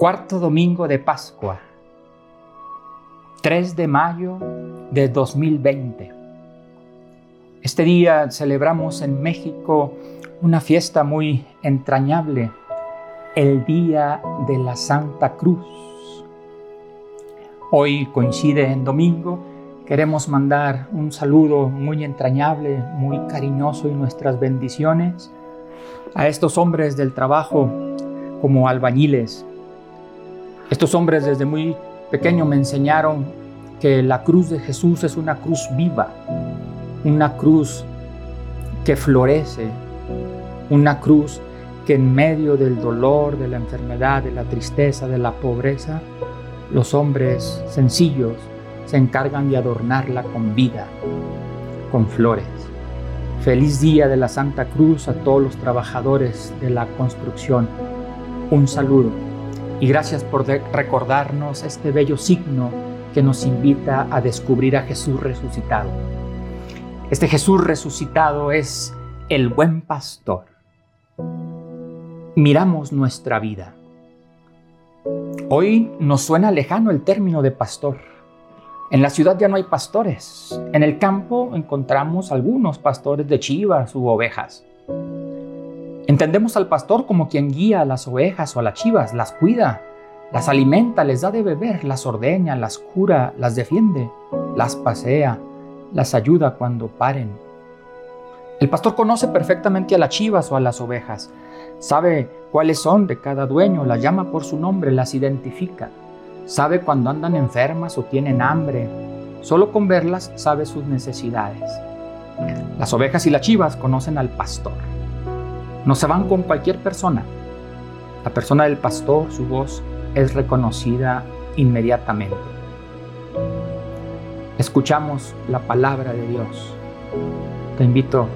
Cuarto domingo de Pascua, 3 de mayo de 2020. Este día celebramos en México una fiesta muy entrañable, el Día de la Santa Cruz. Hoy coincide en domingo, queremos mandar un saludo muy entrañable, muy cariñoso y nuestras bendiciones a estos hombres del trabajo como albañiles. Estos hombres desde muy pequeño me enseñaron que la cruz de Jesús es una cruz viva, una cruz que florece, una cruz que en medio del dolor, de la enfermedad, de la tristeza, de la pobreza, los hombres sencillos se encargan de adornarla con vida, con flores. Feliz día de la Santa Cruz a todos los trabajadores de la construcción. Un saludo y gracias por recordarnos este bello signo que nos invita a descubrir a Jesús resucitado. Este Jesús resucitado es el buen pastor. Miramos nuestra vida. Hoy nos suena lejano el término de pastor en la ciudad ya no hay pastores. En el campo encontramos algunos pastores de chivas u ovejas. Entendemos al pastor como quien guía a las ovejas o a las chivas, las cuida, las alimenta, les da de beber, las ordeña, las cura, las defiende, las pasea, las ayuda cuando paren. El pastor conoce perfectamente a las chivas o a las ovejas, sabe cuáles son de cada dueño, las llama por su nombre, las identifica. Sabe cuando andan enfermas o tienen hambre. Solo con verlas sabe sus necesidades. Las ovejas y las chivas conocen al pastor. No se van con cualquier persona. La persona del pastor, su voz es reconocida inmediatamente. Escuchamos la palabra de Dios. Te invito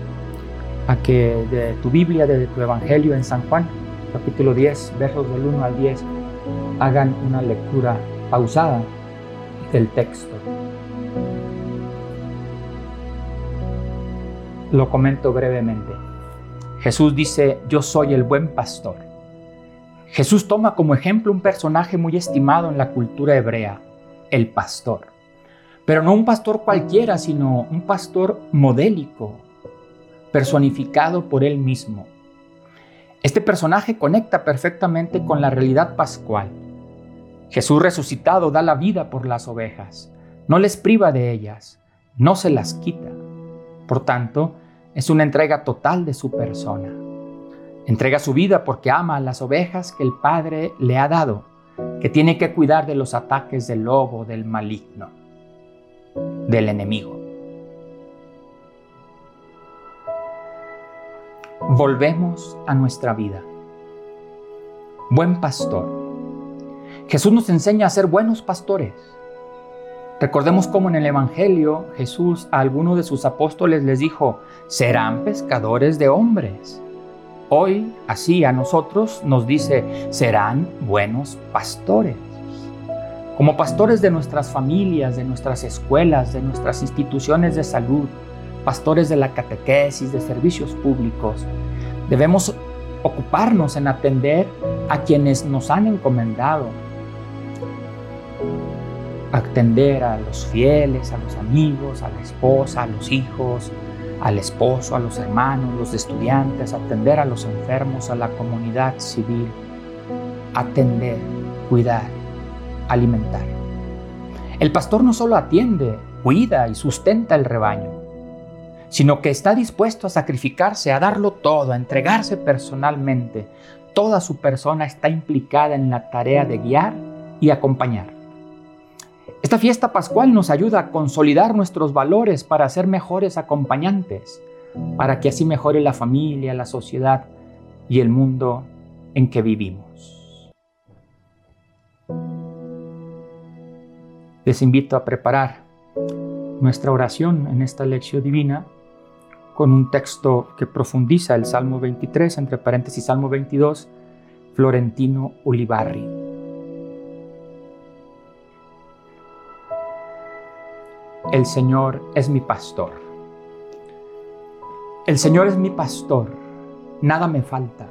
a que de tu Biblia, de tu Evangelio en San Juan, capítulo 10, versos del 1 al 10, hagan una lectura pausada del texto. Lo comento brevemente. Jesús dice, yo soy el buen pastor. Jesús toma como ejemplo un personaje muy estimado en la cultura hebrea, el pastor. Pero no un pastor cualquiera, sino un pastor modélico, personificado por él mismo. Este personaje conecta perfectamente con la realidad pascual Jesús resucitado da la vida por las ovejas, no les priva de ellas, no se las quita. Por tanto, es una entrega total de su persona. Entrega su vida porque ama a las ovejas que el Padre le ha dado, que tiene que cuidar de los ataques del lobo, del maligno, del enemigo. Volvemos a nuestra vida. Buen pastor Jesús nos enseña a ser buenos pastores. Recordemos cómo en el Evangelio Jesús a alguno de sus apóstoles les dijo, serán pescadores de hombres. Hoy, así a nosotros nos dice, serán buenos pastores. Como pastores de nuestras familias, de nuestras escuelas, de nuestras instituciones de salud, pastores de la catequesis, de servicios públicos, debemos ocuparnos en atender a quienes nos han encomendado, atender a los fieles, a los amigos, a la esposa, a los hijos, al esposo, a los hermanos, los estudiantes, atender a los enfermos, a la comunidad civil, atender, cuidar, alimentar. El pastor no solo atiende, cuida y sustenta el rebaño, sino que está dispuesto a sacrificarse, a darlo todo, a entregarse personalmente. Toda su persona está implicada en la tarea de guiar y acompañar. Esta fiesta pascual nos ayuda a consolidar nuestros valores para ser mejores acompañantes, para que así mejore la familia, la sociedad y el mundo en que vivimos. Les invito a preparar nuestra oración en esta lección divina con un texto que profundiza el Salmo 23, entre paréntesis Salmo 22, Florentino Ulibarri. El Señor es mi pastor. El Señor es mi pastor, nada me falta.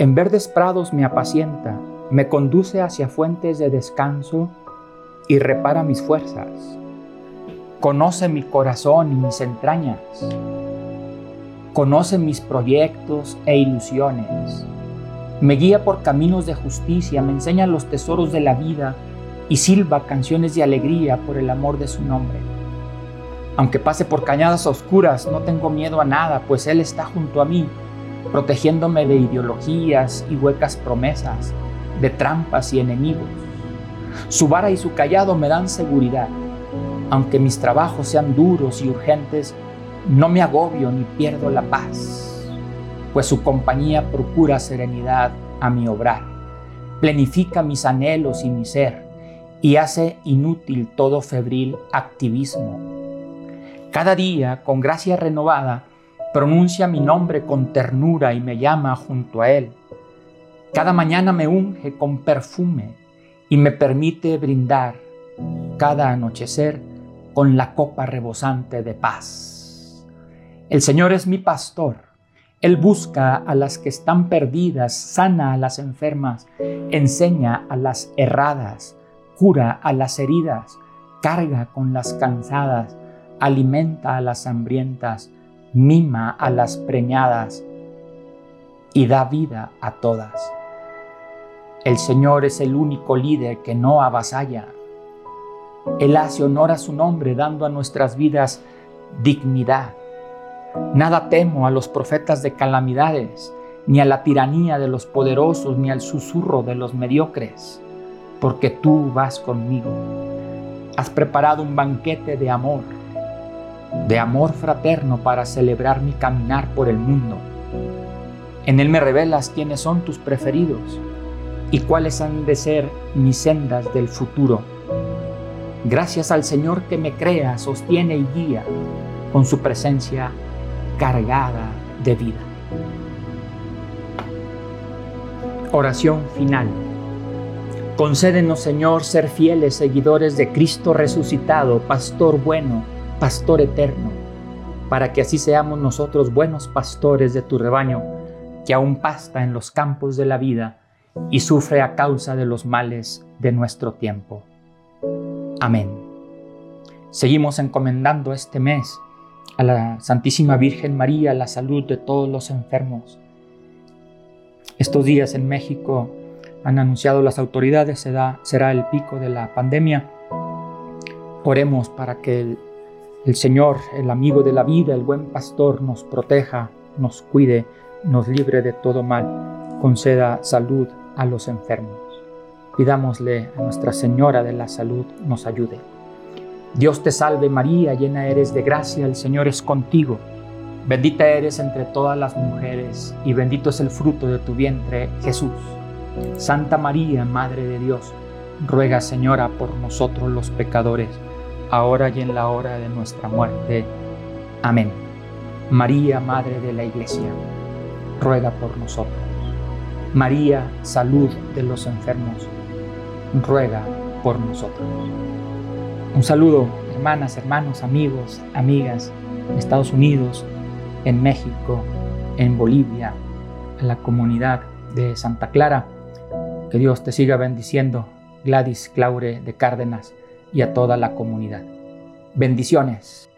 En verdes prados me apacienta, me conduce hacia fuentes de descanso y repara mis fuerzas. Conoce mi corazón y mis entrañas. Conoce mis proyectos e ilusiones. Me guía por caminos de justicia, me enseña los tesoros de la vida y silba canciones de alegría por el amor de su nombre. Aunque pase por cañadas oscuras, no tengo miedo a nada, pues Él está junto a mí, protegiéndome de ideologías y huecas promesas, de trampas y enemigos. Su vara y su callado me dan seguridad. Aunque mis trabajos sean duros y urgentes, no me agobio ni pierdo la paz, pues su compañía procura serenidad a mi obrar, plenifica mis anhelos y mi ser, y hace inútil todo febril activismo. Cada día, con gracia renovada, pronuncia mi nombre con ternura y me llama junto a él. Cada mañana me unge con perfume y me permite brindar cada anochecer con la copa rebosante de paz. El Señor es mi pastor. Él busca a las que están perdidas, sana a las enfermas, enseña a las erradas, cura a las heridas, carga con las cansadas, alimenta a las hambrientas, mima a las preñadas y da vida a todas. El Señor es el único líder que no avasalla. Él hace honor a su nombre dando a nuestras vidas dignidad. Nada temo a los profetas de calamidades, ni a la tiranía de los poderosos, ni al susurro de los mediocres, porque tú vas conmigo. Has preparado un banquete de amor, de amor fraterno para celebrar mi caminar por el mundo. En él me revelas quiénes son tus preferidos y cuáles han de ser mis sendas del futuro. Gracias al Señor que me crea, sostiene y guía con su presencia cargada de vida. Oración final. Concédenos, Señor, ser fieles seguidores de Cristo resucitado, pastor bueno, pastor eterno, para que así seamos nosotros buenos pastores de tu rebaño, que aún pasta en los campos de la vida y sufre a causa de los males de nuestro tiempo. Amén. Seguimos encomendando este mes a la Santísima Virgen María la salud de todos los enfermos. Estos días en México han anunciado las autoridades, será, será el pico de la pandemia. Oremos para que el, el Señor, el amigo de la vida, el buen pastor, nos proteja, nos cuide, nos libre de todo mal, conceda salud a los enfermos. Pidámosle a Nuestra Señora de la Salud nos ayude. Dios te salve María, llena eres de gracia, el Señor es contigo. Bendita eres entre todas las mujeres y bendito es el fruto de tu vientre, Jesús. Santa María, Madre de Dios, ruega Señora por nosotros los pecadores, ahora y en la hora de nuestra muerte. Amén. María, Madre de la Iglesia, ruega por nosotros. María, salud de los enfermos, ruega por nosotros. Un saludo, hermanas, hermanos, amigos, amigas, en Estados Unidos, en México, en Bolivia, a la comunidad de Santa Clara. Que Dios te siga bendiciendo, Gladys Claure de Cárdenas, y a toda la comunidad. Bendiciones.